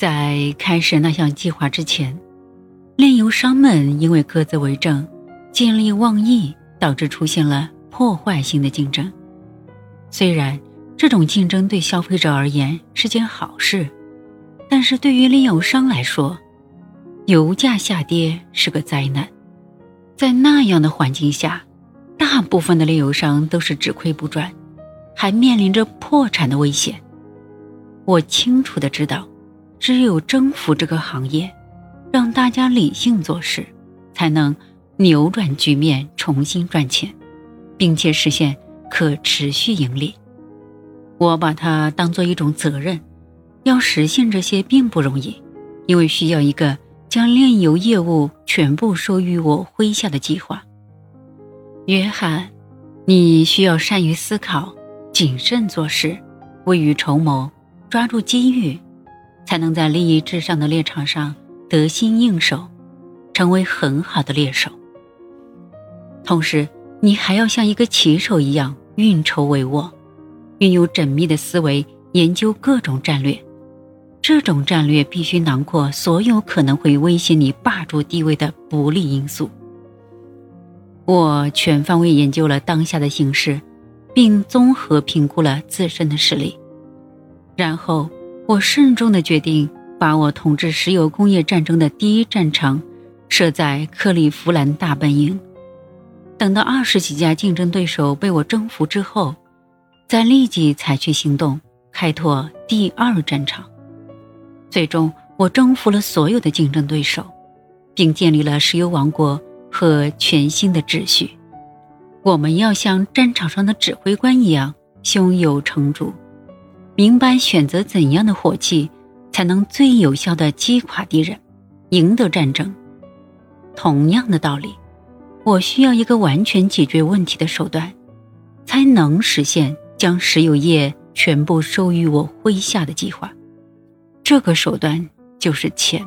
在开始那项计划之前，炼油商们因为各自为政、见利忘义，导致出现了破坏性的竞争。虽然这种竞争对消费者而言是件好事，但是对于炼油商来说，油价下跌是个灾难。在那样的环境下，大部分的炼油商都是只亏不赚，还面临着破产的危险。我清楚的知道。只有征服这个行业，让大家理性做事，才能扭转局面，重新赚钱，并且实现可持续盈利。我把它当做一种责任，要实现这些并不容易，因为需要一个将炼油业务全部收于我麾下的计划。约翰，你需要善于思考，谨慎做事，未雨绸缪，抓住机遇。才能在利益至上的猎场上得心应手，成为很好的猎手。同时，你还要像一个棋手一样运筹帷幄，运用缜密的思维研究各种战略。这种战略必须囊括所有可能会威胁你霸主地位的不利因素。我全方位研究了当下的形势，并综合评估了自身的实力，然后。我慎重地决定，把我统治石油工业战争的第一战场设在克利夫兰大本营。等到二十几家竞争对手被我征服之后，再立即采取行动，开拓第二战场。最终，我征服了所有的竞争对手，并建立了石油王国和全新的秩序。我们要像战场上的指挥官一样，胸有成竹。明白选择怎样的火器，才能最有效的击垮敌人，赢得战争。同样的道理，我需要一个完全解决问题的手段，才能实现将石油业全部收于我麾下的计划。这个手段就是钱，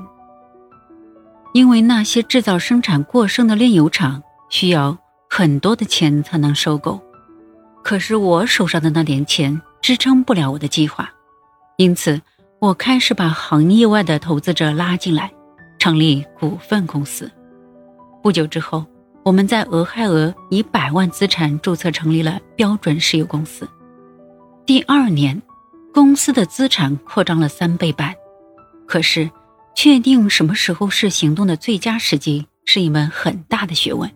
因为那些制造生产过剩的炼油厂需要很多的钱才能收购，可是我手上的那点钱。支撑不了我的计划，因此我开始把行业外的投资者拉进来，成立股份公司。不久之后，我们在俄亥俄以百万资产注册成立了标准石油公司。第二年，公司的资产扩张了三倍半。可是，确定什么时候是行动的最佳时机是一门很大的学问。